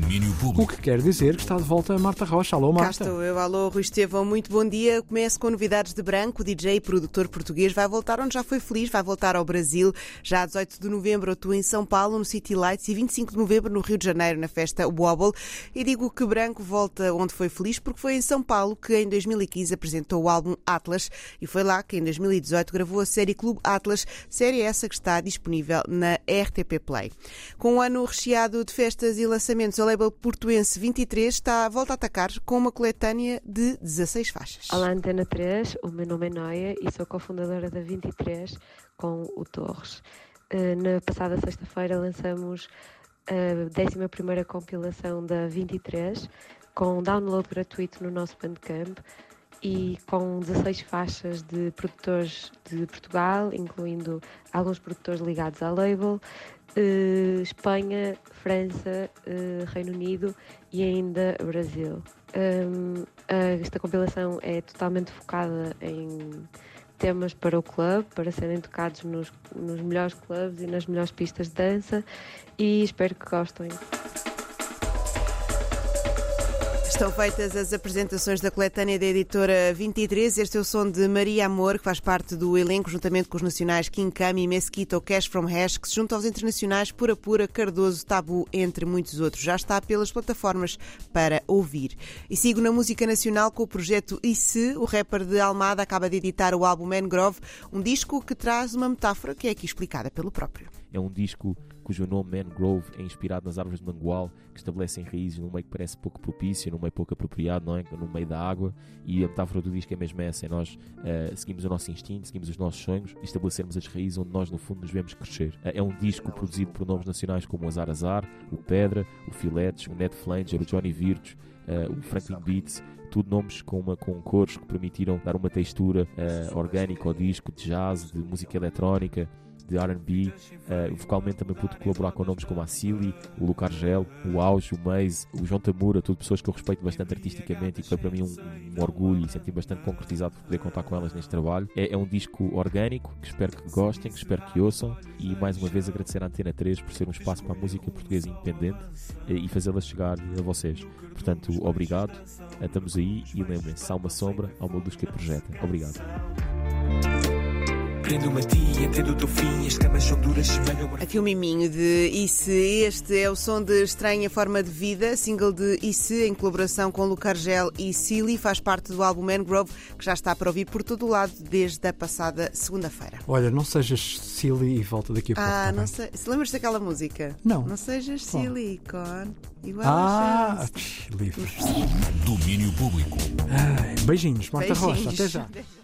Domínio O público. que quer dizer que está de volta a Marta Rocha. Alô, Cá Marta. estou eu, alô Rui Estevão, muito bom dia. Começo com novidades de branco. O DJ e produtor português vai voltar onde já foi feliz, vai voltar ao Brasil. Já a 18 de novembro atua em São Paulo, no City Lights, e 25 de novembro no Rio de Janeiro, na festa Wobble. E digo que Branco volta onde foi feliz porque foi em São Paulo que em 2015 apresentou o álbum Atlas e foi lá que em 2018 gravou a série Clube Atlas, série essa que está disponível na RTP Play. Com um ano recheado de festas e lançamentos, a label portuense 23 está a volta a atacar com uma coletânea de 16 faixas. Olá, Antena 3, o meu nome é Noia e sou cofundadora da 23 com o Torres. Eh, Na passada sexta-feira lançamos a 11 compilação da 23 com download gratuito no nosso Bandcamp e com 16 faixas de produtores de Portugal, incluindo alguns produtores ligados à label, eh, Espanha, França, eh, Reino Unido e ainda Brasil. A- esta compilação é totalmente focada em temas para o clube, para serem tocados nos, nos melhores clubes e nas melhores pistas de dança e espero que gostem. Estão feitas as apresentações da coletânea da editora 23. Este é o som de Maria Amor, que faz parte do elenco, juntamente com os nacionais King Kami, Mesquita ou Cash from Hash, que se juntam aos internacionais Pura Pura, Cardoso, Tabu, entre muitos outros. Já está pelas plataformas para ouvir. E sigo na música nacional com o projeto ICE. O rapper de Almada acaba de editar o álbum Mangrove, um disco que traz uma metáfora que é aqui explicada pelo próprio. É um disco cujo nome Mangrove é inspirado nas árvores de mangual que estabelecem raízes num meio que parece pouco propício, num meio pouco apropriado, não é? no meio da água. E a metáfora do disco é mesmo essa: é nós eh, seguimos o nosso instinto, seguimos os nossos sonhos e estabelecermos as raízes onde nós, no fundo, nos vemos crescer. Eh, é um disco produzido por nomes nacionais como o Azar Azar, o Pedra, o Filetes, o Ned Flanger, o Johnny Virtus, eh, o Franklin Beats. Tudo nomes com, uma, com cores que permitiram dar uma textura eh, orgânica ao disco, de jazz, de música eletrónica, de R&B, eh, vocalmente também pude colaborar com nomes como a Silly, o Luca Argel, o Auge, o Maze, o João Tamura, tudo pessoas que eu respeito bastante artisticamente e que foi para mim um, um orgulho e senti bastante concretizado por poder contar com elas neste trabalho. É, é um disco orgânico, que espero que gostem, que espero que ouçam e mais uma vez agradecer à Antena 3 por ser um espaço para a música portuguesa independente eh, e fazê-la chegar a vocês. Portanto, obrigado, eh, estamos aí e lembrem-se, há uma sombra ao meu luz que a projeta. Obrigado. Prendo-me a ti, entendo o teu fim, as camas são duras, semelham Aqui o miminho de Ice. Este é o som de Estranha Forma de Vida, single de Ice, em colaboração com Luca Argel e Silly. Faz parte do álbum Mangrove, que já está para ouvir por todo o lado desde a passada segunda-feira. Olha, não sejas silly e volta daqui a pouco. Ah, tá não sei. Se lembras daquela música? Não. Não sejas Qual? silicone. Igual Ah, livre. Domínio público. Ai, beijinhos, Marta Rocha. Beijinhos. Até já. Até já.